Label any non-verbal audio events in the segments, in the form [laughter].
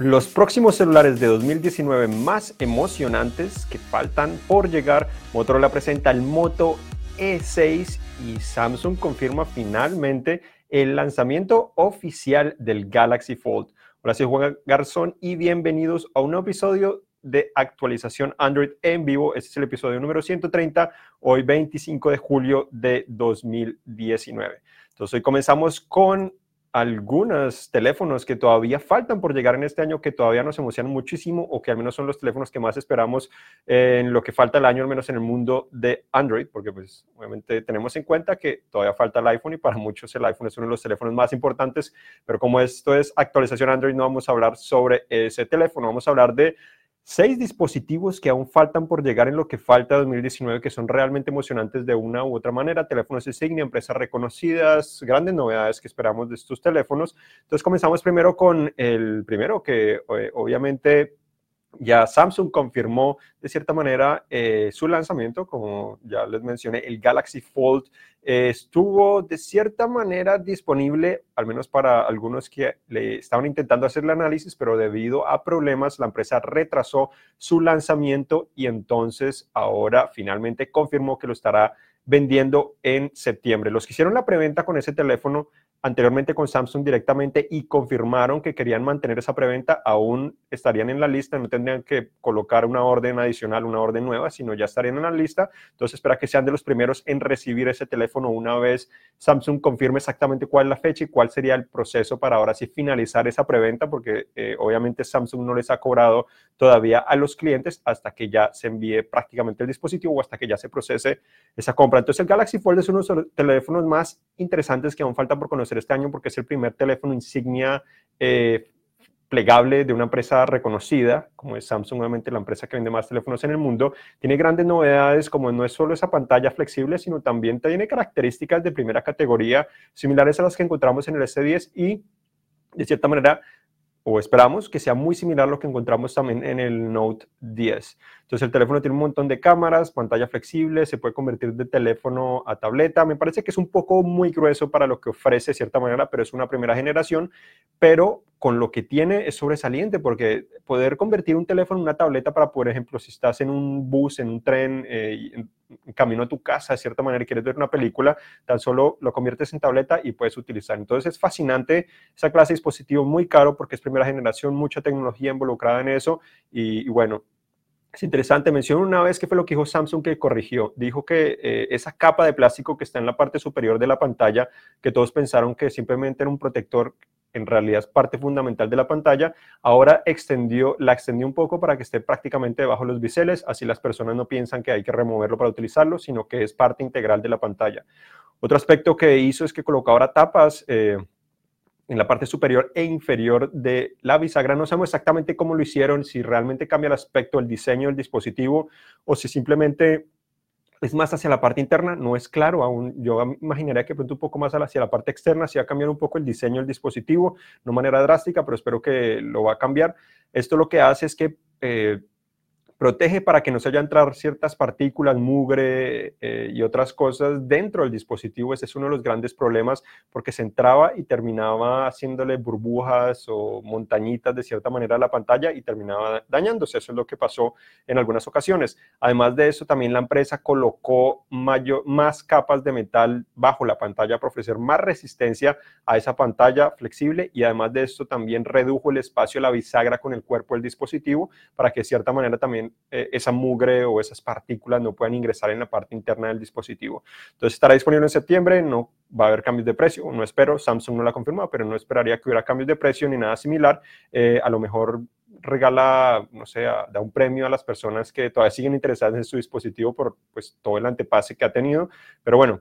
Los próximos celulares de 2019 más emocionantes que faltan por llegar, Motorola presenta el Moto E6 y Samsung confirma finalmente el lanzamiento oficial del Galaxy Fold. Hola, soy Juan Garzón y bienvenidos a un nuevo episodio de actualización Android en vivo. Este es el episodio número 130, hoy 25 de julio de 2019. Entonces hoy comenzamos con algunos teléfonos que todavía faltan por llegar en este año, que todavía nos emocionan muchísimo o que al menos son los teléfonos que más esperamos en lo que falta el año, al menos en el mundo de Android, porque pues obviamente tenemos en cuenta que todavía falta el iPhone y para muchos el iPhone es uno de los teléfonos más importantes, pero como esto es actualización Android, no vamos a hablar sobre ese teléfono, vamos a hablar de seis dispositivos que aún faltan por llegar en lo que falta de 2019, que son realmente emocionantes de una u otra manera. Teléfonos insignia, empresas reconocidas, grandes novedades que esperamos de estos teléfonos. Entonces comenzamos primero con el primero, que eh, obviamente ya Samsung confirmó de cierta manera eh, su lanzamiento, como ya les mencioné, el Galaxy Fold eh, estuvo de cierta manera disponible, al menos para algunos que le estaban intentando hacer el análisis, pero debido a problemas la empresa retrasó su lanzamiento y entonces ahora finalmente confirmó que lo estará vendiendo en septiembre. Los que hicieron la preventa con ese teléfono anteriormente con Samsung directamente y confirmaron que querían mantener esa preventa, aún estarían en la lista, no tendrían que colocar una orden adicional, una orden nueva, sino ya estarían en la lista. Entonces, espera que sean de los primeros en recibir ese teléfono una vez Samsung confirme exactamente cuál es la fecha y cuál sería el proceso para ahora sí finalizar esa preventa, porque eh, obviamente Samsung no les ha cobrado todavía a los clientes hasta que ya se envíe prácticamente el dispositivo o hasta que ya se procese esa compra. Entonces, el Galaxy Fold es uno de los teléfonos más interesantes que aún falta por conocer este año porque es el primer teléfono insignia eh, plegable de una empresa reconocida, como es Samsung, obviamente la empresa que vende más teléfonos en el mundo, tiene grandes novedades como no es solo esa pantalla flexible, sino también tiene características de primera categoría similares a las que encontramos en el S10 y de cierta manera o esperamos que sea muy similar a lo que encontramos también en el Note 10. Entonces el teléfono tiene un montón de cámaras, pantalla flexible, se puede convertir de teléfono a tableta. Me parece que es un poco muy grueso para lo que ofrece de cierta manera, pero es una primera generación. Pero con lo que tiene es sobresaliente porque poder convertir un teléfono en una tableta para, por ejemplo, si estás en un bus, en un tren, eh, en, camino a tu casa, de cierta manera, quieres ver una película, tan solo lo conviertes en tableta y puedes utilizar. Entonces es fascinante esa clase de dispositivo muy caro porque es primera generación, mucha tecnología involucrada en eso y, bueno, es interesante, mencionó una vez que fue lo que dijo Samsung que corrigió. Dijo que eh, esa capa de plástico que está en la parte superior de la pantalla, que todos pensaron que simplemente era un protector en realidad es parte fundamental de la pantalla, ahora extendió, la extendió un poco para que esté prácticamente debajo de los biseles, así las personas no piensan que hay que removerlo para utilizarlo, sino que es parte integral de la pantalla. Otro aspecto que hizo es que colocó ahora tapas eh, en la parte superior e inferior de la bisagra. No sabemos exactamente cómo lo hicieron, si realmente cambia el aspecto, el diseño del dispositivo o si simplemente es más hacia la parte interna, no es claro aún. Yo imaginaría que pronto un poco más hacia la parte externa, si va a cambiar un poco el diseño del dispositivo, no de manera drástica, pero espero que lo va a cambiar. Esto lo que hace es que eh, protege para que no se haya entrar ciertas partículas, mugre eh, y otras cosas dentro del dispositivo. Ese es uno de los grandes problemas porque se entraba y terminaba haciéndole burbujas o montañitas de cierta manera a la pantalla y terminaba dañándose. Eso es lo que pasó en algunas ocasiones. Además de eso, también la empresa colocó más capas de metal bajo la pantalla para ofrecer más resistencia a esa pantalla flexible y además de esto también redujo el espacio la bisagra con el cuerpo del dispositivo para que de cierta manera también eh, esa mugre o esas partículas no puedan ingresar en la parte interna del dispositivo. Entonces estará disponible en septiembre, no va a haber cambios de precio, no espero, Samsung no lo ha confirmado, pero no esperaría que hubiera cambios de precio ni nada similar. Eh, a lo mejor regala, no sé, da un premio a las personas que todavía siguen interesadas en su dispositivo por pues, todo el antepase que ha tenido. Pero bueno,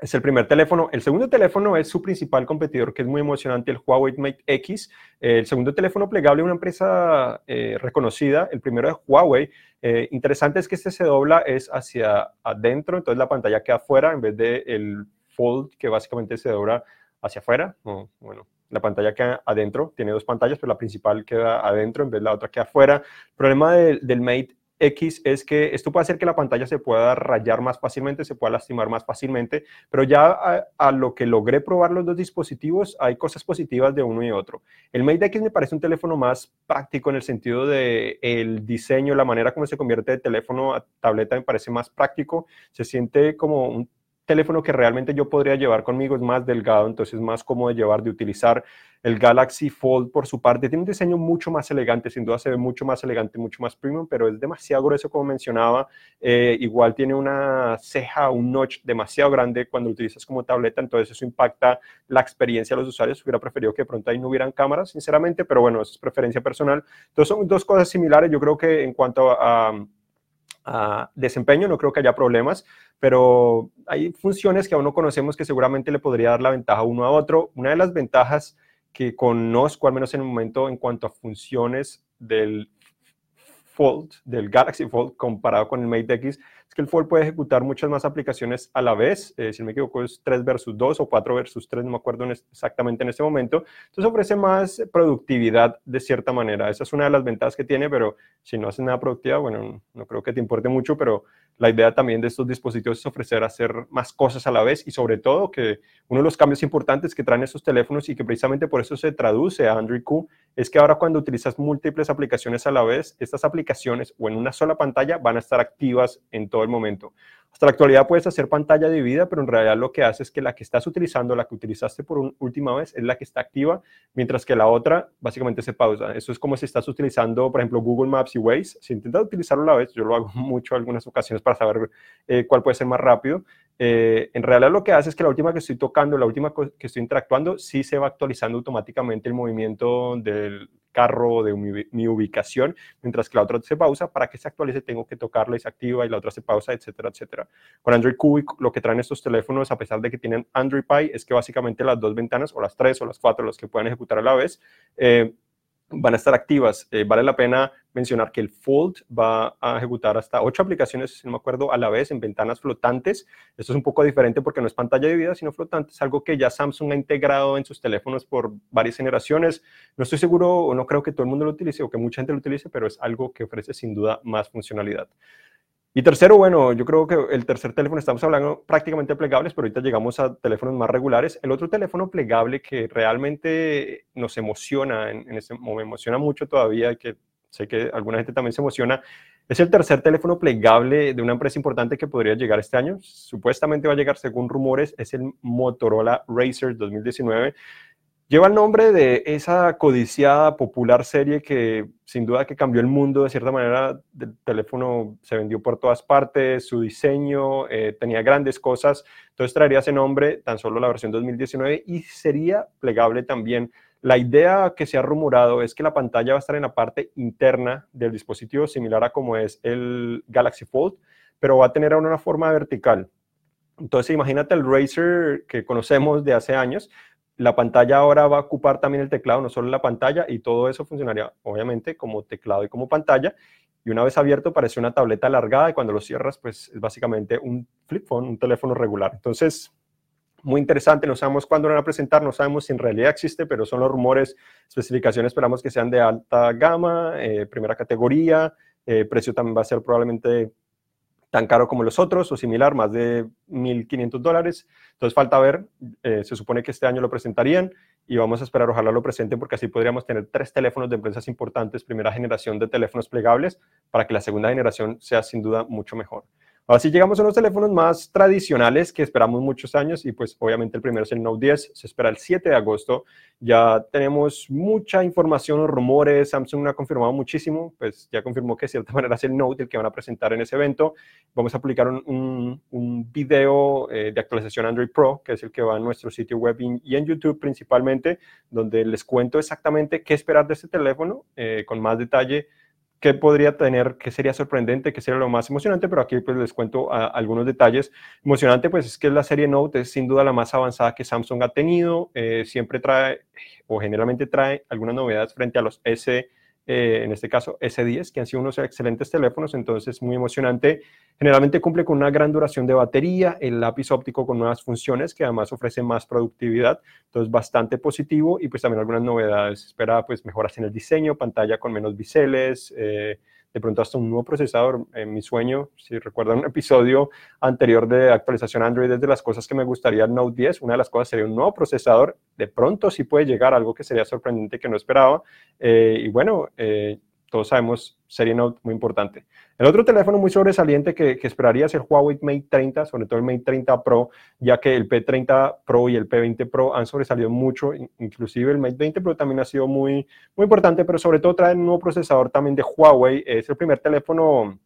es el primer teléfono. El segundo teléfono es su principal competidor, que es muy emocionante, el Huawei Mate X. el segundo teléfono plegable de una empresa eh, reconocida. El primero es Huawei. Eh, interesante es que este se dobla es hacia adentro, entonces la pantalla queda afuera en vez del el Fold, que básicamente se dobla hacia afuera. bueno, la pantalla queda adentro, tiene dos pantallas, pero la principal queda adentro en vez de la otra queda afuera. El problema del Mate X es que esto puede hacer que la pantalla se pueda rayar más fácilmente, se pueda lastimar más fácilmente, pero ya a, lo que logré probar los dos dispositivos, hay cosas positivas de uno y otro. El Mate X me parece un teléfono más práctico en el sentido de el diseño, la manera como se convierte de teléfono a tableta me parece más práctico, se siente como un teléfono que realmente yo podría llevar conmigo, es más delgado, entonces es más cómodo de llevar, de utilizar. El Galaxy Fold, por su parte, tiene un diseño mucho más elegante, sin duda se ve mucho más elegante, mucho más premium, pero es demasiado grueso, como mencionaba. Eh, igual tiene una ceja, un notch demasiado grande cuando lo utilizas como tableta, entonces eso impacta la experiencia de los usuarios. Hubiera preferido que de pronto ahí no hubieran cámaras, sinceramente, pero bueno, eso es preferencia personal. Entonces son dos cosas similares. Yo creo que en cuanto a desempeño, no creo que haya problemas, pero hay funciones que aún no conocemos que seguramente le podría dar la ventaja uno a otro. Una de las ventajas que conozco, al menos en el momento, en cuanto a funciones del Fold, del Galaxy Fold, comparado con el Mate X, es que el Fold puede ejecutar muchas más aplicaciones a la vez. Eh, si no me equivoco, es 3 versus 2 o 4 versus 3, no me acuerdo exactamente en este momento. Entonces ofrece más productividad de cierta manera. Esa es una de las ventajas que tiene, pero si no hace nada productiva, bueno, no creo que te importe mucho, pero la idea también de estos dispositivos es ofrecer hacer más cosas a la vez y sobre todo que uno de los cambios importantes que traen estos teléfonos y que precisamente por eso se traduce a Android Q es que ahora cuando utilizas múltiples aplicaciones a la vez, estas aplicaciones o en una sola pantalla van a estar activas en todo el momento. Hasta la actualidad puedes hacer pantalla dividida, pero en realidad lo que hace es que la que estás utilizando, la que utilizaste por última vez, es la que está activa, mientras que la otra básicamente se pausa. Eso es como si estás utilizando, por ejemplo, Google Maps y Waze. Si intentas utilizarlo a la vez, yo lo hago [laughs] mucho algunas ocasiones para saber eh, cuál puede ser más rápido. Eh, en realidad lo que hace es que la última que estoy tocando, la última que estoy interactuando, sí se va actualizando automáticamente el movimiento del carro, de mi, ubicación, mientras que la otra se pausa. Para que se actualice tengo que tocarla y se activa y la otra se pausa, etcétera, etcétera. Con Android Q lo que traen estos teléfonos, a pesar de que tienen Android Pie, es que básicamente las dos ventanas, o las tres o las cuatro, las que pueden ejecutar a la vez, eh, van a estar activas. Eh, vale la pena mencionar que el Fold va a ejecutar hasta ocho aplicaciones, si no me acuerdo, a la vez en ventanas flotantes. Esto es un poco diferente porque no es pantalla de vida, sino flotante. Es algo que ya Samsung ha integrado en sus teléfonos por varias generaciones. No estoy seguro o no creo que todo el mundo lo utilice o que mucha gente lo utilice, pero es algo que ofrece sin duda más funcionalidad. Y tercero, bueno, yo creo que el tercer teléfono, estamos hablando prácticamente plegables, pero ahorita llegamos a teléfonos más regulares. El otro teléfono plegable que realmente nos emociona, en, ese, me emociona mucho todavía, que sé que alguna gente también se emociona, es el tercer teléfono plegable de una empresa importante que podría llegar este año. Supuestamente va a llegar, según rumores, es el Motorola Racer 2019. Lleva el nombre de esa codiciada, popular serie que sin duda que cambió el mundo de cierta manera. El teléfono se vendió por todas partes, su diseño eh, tenía grandes cosas. Entonces traería ese nombre, tan solo la versión 2019, y sería plegable también. La idea que se ha rumorado es que la pantalla va a estar en la parte interna del dispositivo, similar a como es el Galaxy Fold, pero va a tener una forma vertical. Entonces, imagínate el Razer que conocemos de hace años, la pantalla ahora va a ocupar también el teclado, no solo la pantalla, y todo eso funcionaría obviamente como teclado y como pantalla. Y una vez abierto parece una tableta alargada y cuando lo cierras pues es básicamente un flip phone, un teléfono regular. Entonces, muy interesante, no sabemos cuándo lo van a presentar, no sabemos si en realidad existe, pero son los rumores, especificaciones esperamos que sean de alta gama, eh, primera categoría, eh, precio también va a ser probablemente tan caro como los otros o similar, más de 1.500 dólares. Entonces falta ver, eh, se supone que este año lo presentarían y vamos a esperar, ojalá lo presenten porque así podríamos tener tres teléfonos de empresas importantes, primera generación de teléfonos plegables, para que la segunda generación sea sin duda mucho mejor. Ahora sí llegamos a los teléfonos más tradicionales que esperamos muchos años y pues obviamente el primero es el Note 10, se espera el 7 de agosto. Ya tenemos mucha información, rumores, Samsung ha confirmado muchísimo, pues ya confirmó que de cierta [laughs] manera es el Note el que van a presentar en ese evento. Vamos a publicar un, un, video eh, de actualización Android Pro, que es el que va en nuestro sitio web y en YouTube principalmente, donde les cuento exactamente qué esperar de este teléfono eh, con más detalle qué podría tener, qué sería sorprendente, qué sería lo más emocionante, pero aquí pues les cuento algunos detalles. Emocionante pues es que la serie Note es sin duda la más avanzada que Samsung ha tenido, eh, siempre trae o generalmente trae algunas novedades frente a los S eh, en este caso S10, que han sido unos excelentes teléfonos, entonces es muy emocionante. Generalmente cumple con una gran duración de batería, el lápiz óptico con nuevas funciones que además ofrece más productividad, entonces bastante positivo y pues también algunas novedades. Espera pues mejoras en el diseño, pantalla con menos biseles, eh, de pronto hasta un nuevo procesador. En mi sueño, si recuerdan un episodio anterior de actualización Android, es de las cosas que me gustaría el Note 10. Una de las cosas sería un nuevo procesador. De pronto sí puede llegar algo que sería sorprendente que no esperaba. Eh, y bueno, eh, todos sabemos, serie Note muy importante. El otro teléfono muy sobresaliente que, esperaría es el Huawei Mate 30, sobre todo el Mate 30 Pro, ya que el P30 Pro y el P20 Pro han sobresalido mucho, inclusive el Mate 20 Pro también ha sido muy, muy importante, pero sobre todo trae un nuevo procesador también de Huawei. Es el primer teléfono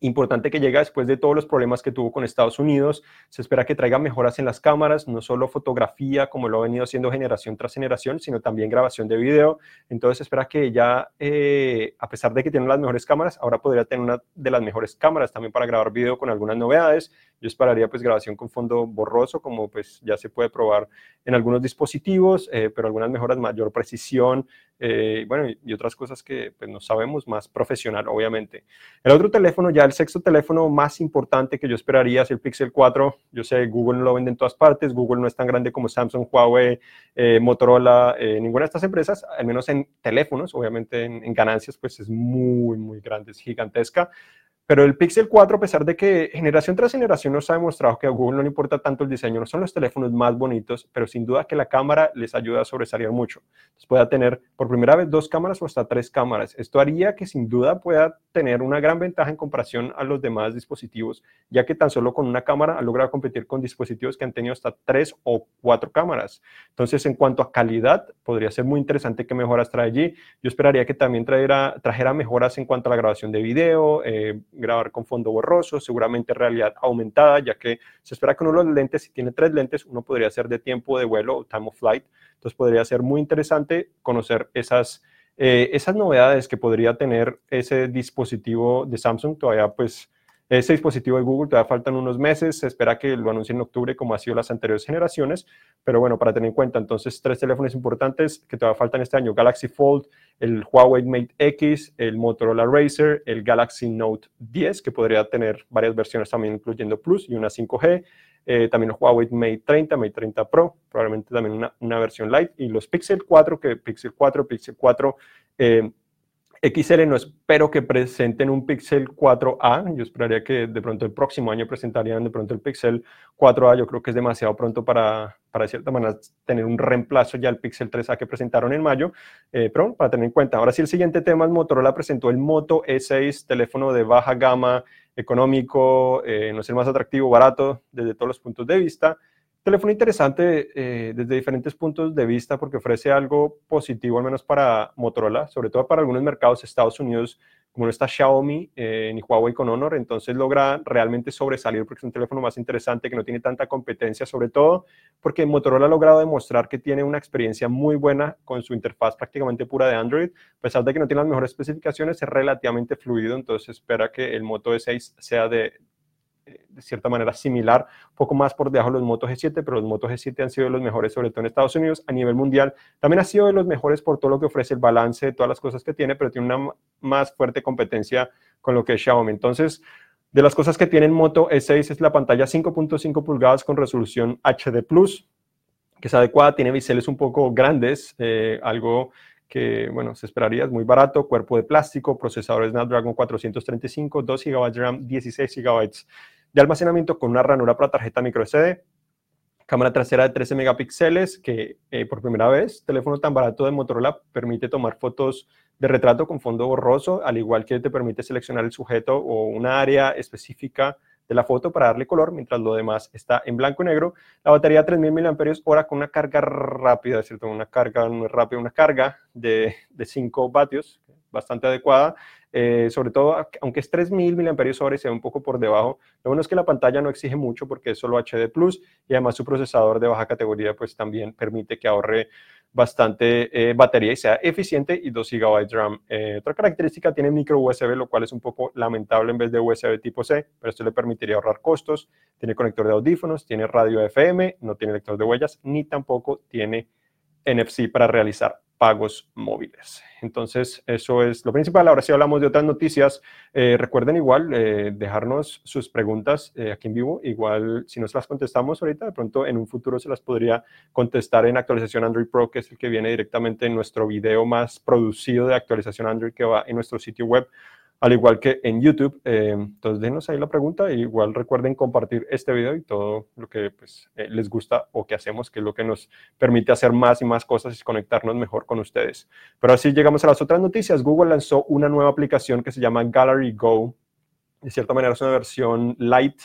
importante que llega después de todos los problemas que tuvo con Estados Unidos. Se espera que traiga mejoras en las cámaras, no solo fotografía, como lo ha venido haciendo generación tras generación, sino también grabación de video. Entonces se espera que ya, eh, a pesar de que tiene las mejores cámaras, ahora podría tener una de las mejores cámaras también para grabar video con algunas novedades. Yo esperaría pues grabación con fondo borroso, como pues ya se puede probar en algunos dispositivos, eh, pero algunas mejoras, mayor precisión, eh, bueno, y, otras cosas que pues no sabemos, más profesional, obviamente. El otro teléfono ya el sexto teléfono más importante que yo esperaría es el Pixel 4. Yo sé, Google no lo vende en todas partes, Google no es tan grande como Samsung, Huawei, eh, Motorola, eh, ninguna de estas empresas, al menos en teléfonos, obviamente en, en, ganancias, pues es muy, muy grande, es gigantesca. Pero el Pixel 4, a pesar de que generación tras generación nos ha demostrado que a Google no le importa tanto el diseño, no son los teléfonos más bonitos, pero sin duda que la cámara les ayuda a sobresalir mucho. Entonces pueda tener por primera vez dos cámaras o hasta tres cámaras. Esto haría que sin duda pueda tener una gran ventaja en comparación a los demás dispositivos, ya que tan solo con una cámara ha logrado competir con dispositivos que han tenido hasta tres o cuatro cámaras. Entonces, en cuanto a calidad, podría ser muy interesante qué mejoras trae allí. Yo esperaría que también trajera, mejoras en cuanto a la grabación de video, eh, grabar con fondo borroso, seguramente realidad aumentada, ya que se espera que uno de los lentes, si tiene tres lentes, uno podría hacer de tiempo de vuelo o time of flight. Entonces podría ser muy interesante conocer esas, eh, esas novedades que podría tener ese dispositivo de Samsung. Todavía pues ese dispositivo de Google todavía faltan unos meses, se espera que lo anuncien en octubre como ha sido las anteriores generaciones, pero bueno, para tener en cuenta, entonces tres teléfonos importantes que todavía faltan este año, Galaxy Fold, el Huawei Mate X, el Motorola Racer, el Galaxy Note 10, que podría tener varias versiones también, incluyendo Plus y una 5G, eh, también el Huawei Mate 30, Mate 30 Pro, probablemente también una, una, versión Lite, y los Pixel 4, que Pixel 4, Pixel 4 eh, XL no espero que presenten un Pixel 4A, yo esperaría que de pronto el próximo año presentarían de pronto el Pixel 4A, yo creo que es demasiado pronto para, para de cierta manera tener un reemplazo ya al Pixel 3A que presentaron en mayo, eh, pero para tener en cuenta. Ahora sí, el siguiente tema es Motorola presentó el Moto E6, teléfono de baja gama, económico, eh, no es el más atractivo, barato desde todos los puntos de vista, Teléfono interesante eh, desde diferentes puntos de vista porque ofrece algo positivo, al menos para Motorola, sobre todo para algunos mercados Estados Unidos, como no está Xiaomi eh, ni Huawei con Honor, entonces logra realmente sobresalir porque es un teléfono más interesante que no tiene tanta competencia, sobre todo porque Motorola ha logrado demostrar que tiene una experiencia muy buena con su interfaz prácticamente pura de Android, a pesar de que no tiene las mejores especificaciones, es relativamente fluido, entonces espera que el Moto E6 sea de, de cierta manera similar, un poco más por debajo de los Moto G7, pero los Moto G7 han sido de los mejores, sobre todo en Estados Unidos, a nivel mundial. También ha sido de los mejores por todo lo que ofrece el balance de todas las cosas que tiene, pero tiene una más fuerte competencia con lo que es Xiaomi. Entonces, de las cosas que tiene el Moto E6 es la pantalla 5.5 pulgadas con resolución HD+, que es adecuada, tiene biseles un poco grandes, eh, algo que, bueno, se esperaría, es muy barato, cuerpo de plástico, procesador Snapdragon 435, 2 GB RAM, 16 GB de almacenamiento con una ranura para tarjeta micro SD, cámara trasera de 13 megapíxeles, que eh, por primera vez, teléfono tan barato de Motorola permite tomar fotos de retrato con fondo borroso, al igual que te permite seleccionar el sujeto o una área específica de la foto para darle color, mientras lo demás está en blanco y negro. La batería 3000 mAh con una carga rápida, ¿cierto? Una carga muy rápida, una carga de, de 5 vatios, bastante adecuada. Eh, sobre todo, aunque es 3000 mAh, se ve un poco por debajo. Lo bueno es que la pantalla no exige mucho porque es solo HD Plus y además su procesador de baja categoría pues también permite que ahorre bastante eh, batería y sea eficiente y 2 GB RAM. Eh, otra característica tiene micro USB, lo cual es un poco lamentable en vez de USB tipo C, pero esto le permitiría ahorrar costos. Tiene conector de audífonos, tiene radio FM, no tiene lector de huellas, ni tampoco tiene NFC para realizar pagos móviles. Entonces, eso es lo principal. Ahora sí hablamos de otras noticias. Eh, recuerden igual eh, dejarnos sus preguntas eh, aquí en vivo. Igual, si no se las contestamos ahorita, de pronto en un futuro se las podría contestar en actualización Android Pro, que es el que viene directamente en nuestro video más producido de actualización Android que va en nuestro sitio web al igual que en YouTube. Eh, entonces, denos ahí la pregunta. igual recuerden compartir este video y todo lo que pues, eh, les gusta o que hacemos, que es lo que nos permite hacer más y más cosas y conectarnos mejor con ustedes. Pero así llegamos a las otras noticias. Google lanzó una nueva aplicación que se llama Gallery Go. De cierta manera es una versión light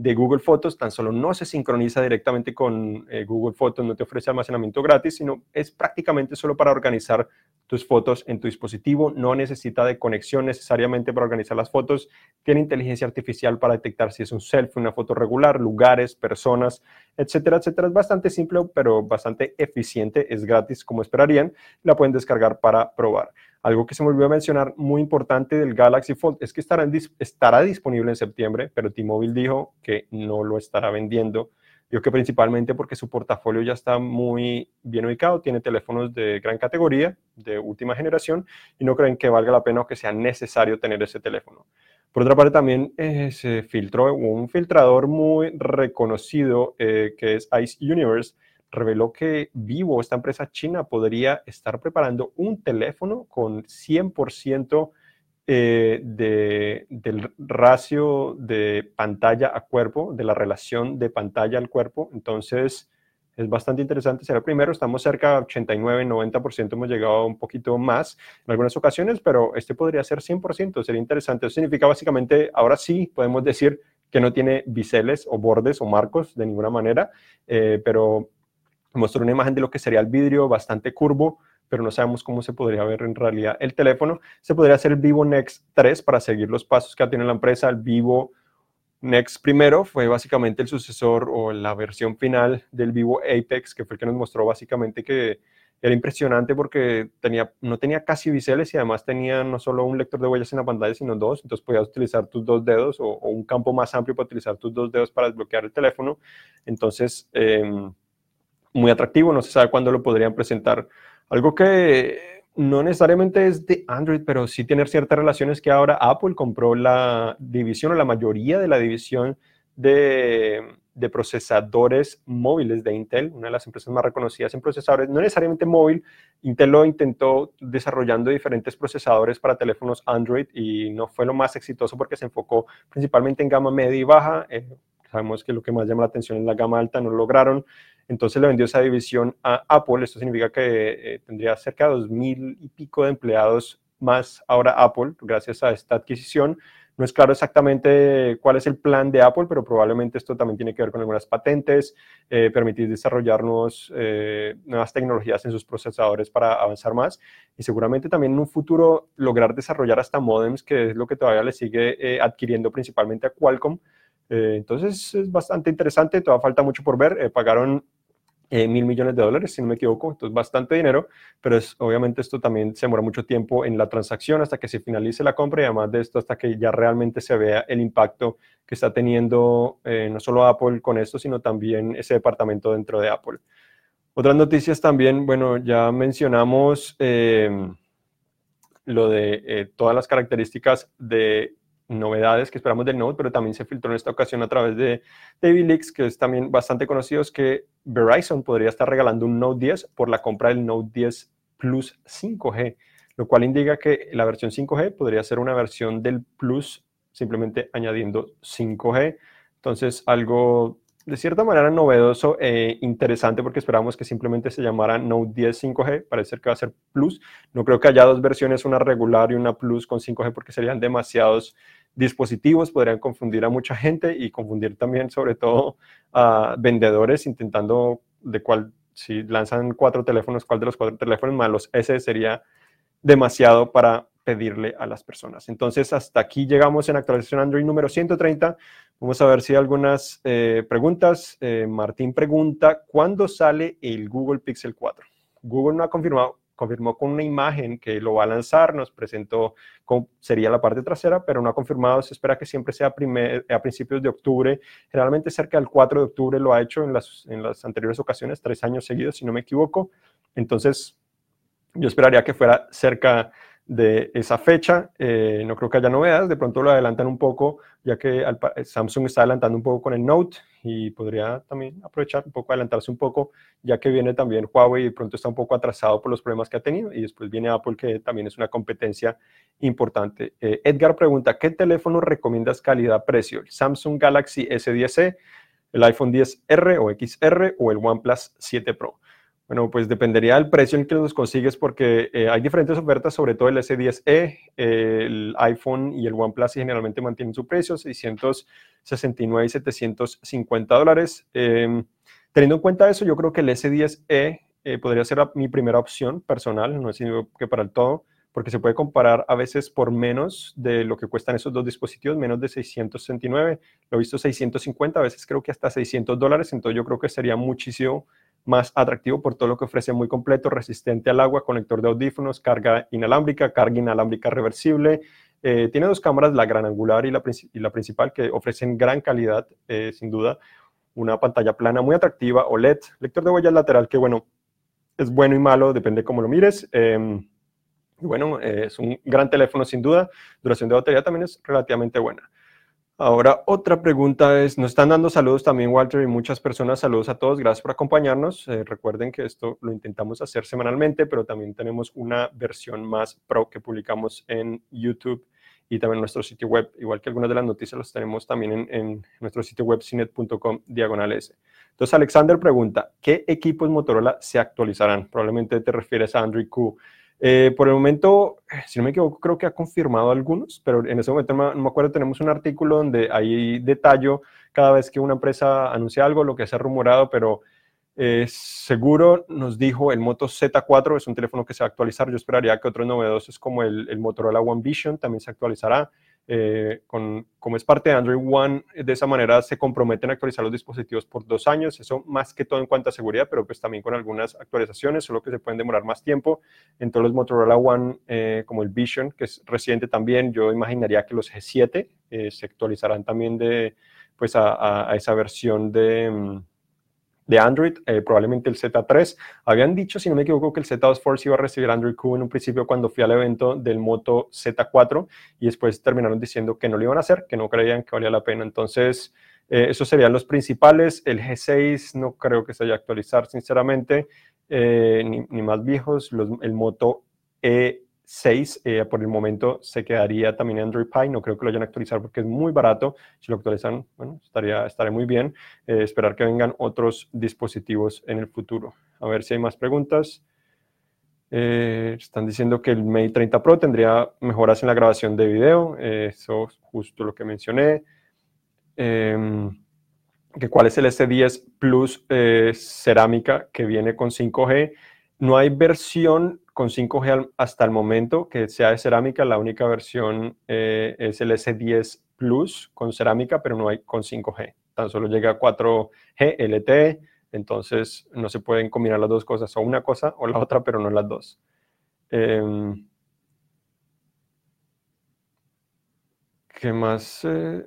de Google Fotos tan solo no se sincroniza directamente con eh, Google Fotos, no te ofrece almacenamiento gratis, sino es prácticamente solo para organizar tus fotos en tu dispositivo, no necesita de conexión necesariamente para organizar las fotos, tiene inteligencia artificial para detectar si es un selfie, una foto regular, lugares, personas, etcétera, etcétera. Es bastante simple, pero bastante eficiente, es gratis como esperarían, la pueden descargar para probar. Algo que se me olvidó mencionar muy importante del Galaxy Fold es que estará, estará disponible en septiembre, pero T-Mobile dijo que no lo estará vendiendo. Digo que principalmente porque su portafolio ya está muy bien ubicado, tiene teléfonos de gran categoría, de última generación, y no creen que valga la pena o que sea necesario tener ese teléfono. Por otra parte, también eh, se filtró un filtrador muy reconocido eh, que es Ice Universe, reveló que Vivo, esta empresa china, podría estar preparando un teléfono con 100% eh, de, del ratio de pantalla a cuerpo, de la relación de pantalla al cuerpo. Entonces, es bastante interesante. Será primero, estamos cerca de 89, 90%, hemos llegado un poquito más en algunas ocasiones, pero este podría ser 100%, sería interesante. Eso significa básicamente, ahora sí podemos decir que no tiene biseles o bordes o marcos de ninguna manera, eh, pero mostró una imagen de lo que sería el vidrio bastante curvo, pero no sabemos cómo se podría ver en realidad el teléfono. Se podría hacer el Vivo Next 3 para seguir los pasos que tiene la empresa. El Vivo Next primero fue básicamente el sucesor o la versión final del Vivo Apex, que fue el que nos mostró básicamente que era impresionante porque tenía, no tenía casi biseles y además tenía no solo un lector de huellas en la pantalla, sino dos. Entonces podías utilizar tus dos dedos o, un campo más amplio para utilizar tus dos dedos para desbloquear el teléfono. Entonces, em, muy atractivo, no se sabe cuándo lo podrían presentar. Algo que no necesariamente es de Android, pero sí tiene ciertas relaciones que ahora Apple compró la división o la mayoría de la división de, de, procesadores móviles de Intel, una de las empresas más reconocidas en procesadores, no necesariamente móvil. Intel lo intentó desarrollando diferentes procesadores para teléfonos Android y no fue lo más exitoso porque se enfocó principalmente en gama media y baja. Eh, sabemos que lo que más llama la atención es la gama alta, no lo lograron. Entonces le vendió esa división a Apple. Esto significa que eh, tendría cerca de dos mil y pico de empleados más ahora Apple, gracias a esta adquisición. No es claro exactamente cuál es el plan de Apple, pero probablemente esto también tiene que ver con algunas patentes, eh, permitir desarrollar eh, nuevas tecnologías en sus procesadores para avanzar más y seguramente también en un futuro lograr desarrollar hasta modems, que es lo que todavía le sigue adquiriendo principalmente a Qualcomm. Entonces es bastante interesante, todavía falta mucho por ver. pagaron eh, mil millones de dólares, si no me equivoco, entonces bastante dinero, pero es, obviamente esto también se demora mucho tiempo en la transacción hasta que se finalice la compra y además de esto hasta que ya realmente se vea el impacto que está teniendo eh, no solo Apple con esto, sino también ese departamento dentro de Apple. Otras noticias también, bueno, ya mencionamos lo de eh, todas las características de novedades que esperamos del Note, pero también se filtró en esta ocasión a través de David Leaks, que es también bastante conocido, es que Verizon podría estar regalando un Note 10 por la compra del Note 10 Plus 5G, lo cual indica que la versión 5G podría ser una versión del Plus simplemente añadiendo 5G. Entonces, algo de cierta manera novedoso e interesante porque esperamos que simplemente se llamara Note 10 5G, parece que va a ser Plus. No creo que haya dos versiones, una regular y una Plus con 5G porque serían demasiados dispositivos, podrían confundir a mucha gente y confundir también sobre todo a vendedores intentando de cuál, si lanzan cuatro teléfonos, cuál de los cuatro teléfonos malos, ese sería demasiado para pedirle a las personas. Entonces, hasta aquí llegamos en actualización Android número 130. Vamos a ver si hay algunas eh, preguntas. Eh, Martín pregunta, ¿cuándo sale el Google Pixel 4? Google no ha confirmado confirmó con una imagen que lo va a lanzar, nos presentó cómo sería la parte trasera, pero no ha confirmado, se espera que siempre sea a, principios de octubre, generalmente cerca del 4 de octubre lo ha hecho en las, en las anteriores ocasiones, tres años seguidos, si no me equivoco, entonces yo esperaría que fuera cerca de esa fecha. no creo que haya novedades, de pronto lo adelantan un poco, ya que Samsung está adelantando un poco con el Note y podría también aprovechar un poco, adelantarse un poco, ya que viene también Huawei y pronto está un poco atrasado por los problemas que ha tenido y después viene Apple que también es una competencia importante. Eh, Edgar pregunta, ¿qué teléfono recomiendas calidad-precio? ¿El Samsung Galaxy S10e, el iPhone 10R o XR o el OnePlus 7 Pro? Bueno, pues dependería del precio en que los consigues porque eh, hay diferentes ofertas, sobre todo el S10e, el iPhone y el OnePlus y generalmente mantienen su precio, 669 y 750 dólares. Em, teniendo en cuenta eso, yo creo que el S10e eh, podría ser mi primera opción personal, no es que para el todo, porque se puede comparar a veces por menos de lo que cuestan esos dos dispositivos, menos de 669, lo he visto 650, a veces creo que hasta 600 dólares, entonces yo creo que sería muchísimo más atractivo por todo lo que ofrece muy completo, resistente al agua, conector de audífonos, carga inalámbrica, carga inalámbrica reversible. Eh, tiene dos cámaras, la gran angular y la, principal, que ofrecen gran calidad, eh, sin duda. Una pantalla plana muy atractiva, OLED, lector de huella lateral, que bueno, es bueno y malo, depende cómo lo mires. Em, bueno, eh, es un gran teléfono sin duda. Duración de batería también es relativamente buena. Ahora, otra pregunta es, nos están dando saludos también, Walter, y muchas personas. Saludos a todos, gracias por acompañarnos. Eh, recuerden que esto lo intentamos hacer semanalmente, pero también tenemos una versión más pro que publicamos en YouTube y también en nuestro sitio web, igual que algunas de las noticias las tenemos también en, nuestro sitio web cinet.com diagonal S. Entonces, Alexander pregunta, ¿qué equipos Motorola se actualizarán? Probablemente te refieres a Android Q. Eh, por el momento, si no me equivoco, creo que ha confirmado algunos, pero en ese momento no me acuerdo, tenemos un artículo donde hay detalle cada vez que una empresa anuncia algo, lo que se ha rumorado, pero eh, seguro nos dijo el Moto Z4, es un teléfono que se va a actualizar, yo esperaría que otros novedosos como el, el Motorola One Vision también se actualizará. Eh, con, como es parte de Android One, de esa manera se comprometen a actualizar los dispositivos por dos años, eso más que todo en cuanto a seguridad, pero pues también con algunas actualizaciones, solo que se pueden demorar más tiempo. En todos los Motorola One, eh, como el Vision, que es reciente también, yo imaginaría que los G7 eh, se actualizarán también de, pues a esa versión de mm, de Android, eh, probablemente el Z3. Habían dicho, si no me equivoco, que el Z2 Force iba a recibir Android Q en un principio cuando fui al evento del Moto Z4 y después terminaron diciendo que no lo iban a hacer, que no creían que valía la pena. Entonces, eh, esos serían los principales. El G6 no creo que se vaya a actualizar, sinceramente, eh, ni, más viejos. el Moto E 6 eh, por el momento se quedaría también Android Pie, no creo que lo vayan a actualizar porque es muy barato, si lo actualizan, estaría, estaría muy bien, eh, esperar que vengan otros dispositivos en el futuro. A ver si hay más preguntas. Eh, están diciendo que el Mate 30 Pro tendría mejoras en la grabación de video, eso es justo lo que mencioné. Em, que cuál es el S10 Plus cerámica que viene con 5G. No hay versión con 5G hasta el momento que sea de cerámica. La única versión eh, es el S10 Plus con cerámica, pero no hay con 5G. Tan solo llega a 4G LTE, entonces no se pueden combinar las dos cosas, o una cosa o la otra, pero no las dos. Em, ¿Qué más? Eh?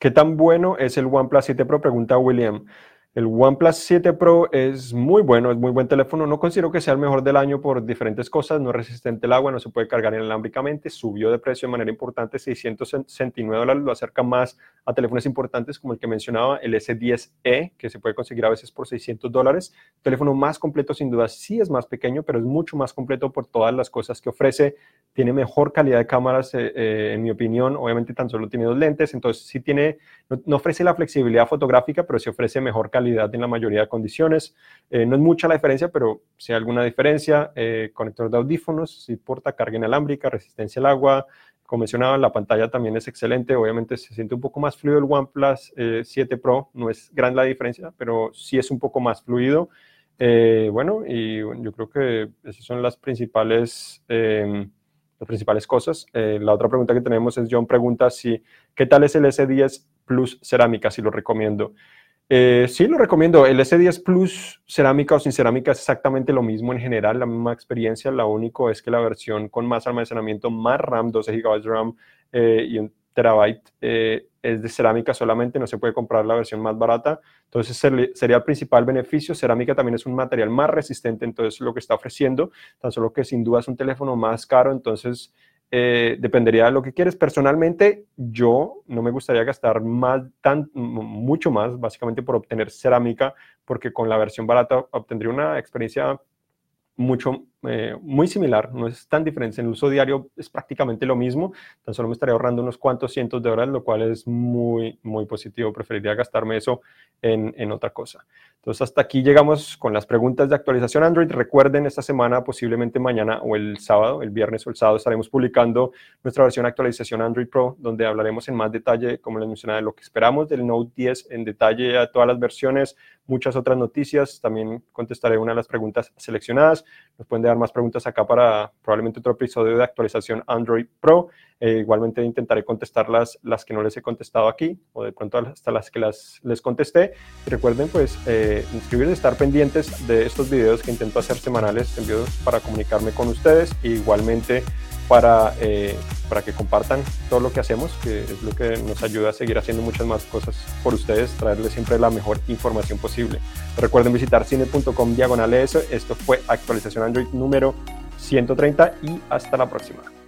¿Qué tan bueno es el OnePlus 7 Pro? Pregunta William. El OnePlus 7 Pro es muy bueno, es muy buen teléfono. No considero que sea el mejor del año por diferentes cosas. No es resistente al agua, no se puede cargar inalámbricamente. Subió de precio de manera importante, 669 dólares. Lo acerca más a teléfonos importantes como el que mencionaba, el S10e, que se puede conseguir a veces por 600 dólares. Teléfono más completo, sin duda, sí es más pequeño, pero es mucho más completo por todas las cosas que ofrece. Tiene mejor calidad de cámaras, eh, eh, en mi opinión. Obviamente, tan solo tiene dos lentes, entonces sí tiene, no, ofrece la flexibilidad fotográfica, pero sí ofrece mejor calidad calidad en la mayoría de condiciones. Eh, no es mucha la diferencia, pero si hay alguna diferencia. Eh, conector de audífonos, si porta carga inalámbrica, resistencia al agua. Como mencionaba, la pantalla también es excelente. Obviamente se siente un poco más fluido el OnePlus 7 eh, Pro. No es gran la diferencia, pero sí es un poco más fluido. bueno, y yo creo que esas son las principales em, las principales cosas. la otra pregunta que tenemos es, John pregunta si, ¿qué tal es el S10 Plus cerámica? Si lo recomiendo. Eh, sí, lo recomiendo. El S10 Plus cerámica o sin cerámica es exactamente lo mismo en general, la misma experiencia. Lo único es que la versión con más almacenamiento, más RAM, 12 GB de RAM eh, y un terabyte, eh, es de cerámica solamente, no se puede comprar la versión más barata. Entonces sería el principal beneficio. Cerámica también es un material más resistente, entonces lo que está ofreciendo, tan solo que sin duda es un teléfono más caro, entonces eh, dependería de lo que quieres. Personalmente, yo no me gustaría gastar más, tan, mucho más, básicamente por obtener cerámica, porque con la versión barata obtendría una experiencia mucho, eh, muy similar, no es tan diferente. En el uso diario es prácticamente lo mismo, tan solo me estaría ahorrando unos cuantos cientos de dólares, lo cual es muy, muy positivo. Preferiría gastarme eso en, en, otra cosa. Entonces, hasta aquí llegamos con las preguntas de actualización Android. Recuerden, esta semana, posiblemente mañana o el sábado, el viernes o el sábado, estaremos publicando nuestra versión de actualización Android Pro, donde hablaremos en más detalle, como les mencionaba, de lo que esperamos del Note 10 en detalle a todas las versiones, muchas otras noticias. También contestaré una de las preguntas seleccionadas. Nos pueden más preguntas acá para probablemente otro episodio de actualización Android Pro. Eh, igualmente intentaré contestar las, las que no les he contestado aquí o de pronto hasta las que las, les contesté. recuerden pues eh, inscribirse, estar pendientes de estos videos que intento hacer semanales, envíos para comunicarme con ustedes e igualmente para, eh, para que compartan todo lo que hacemos, que es lo que nos ayuda a seguir haciendo muchas más cosas por ustedes, traerles siempre la mejor información posible. Recuerden visitar cine.com diagonal Esto fue actualización Android número 130 y hasta la próxima.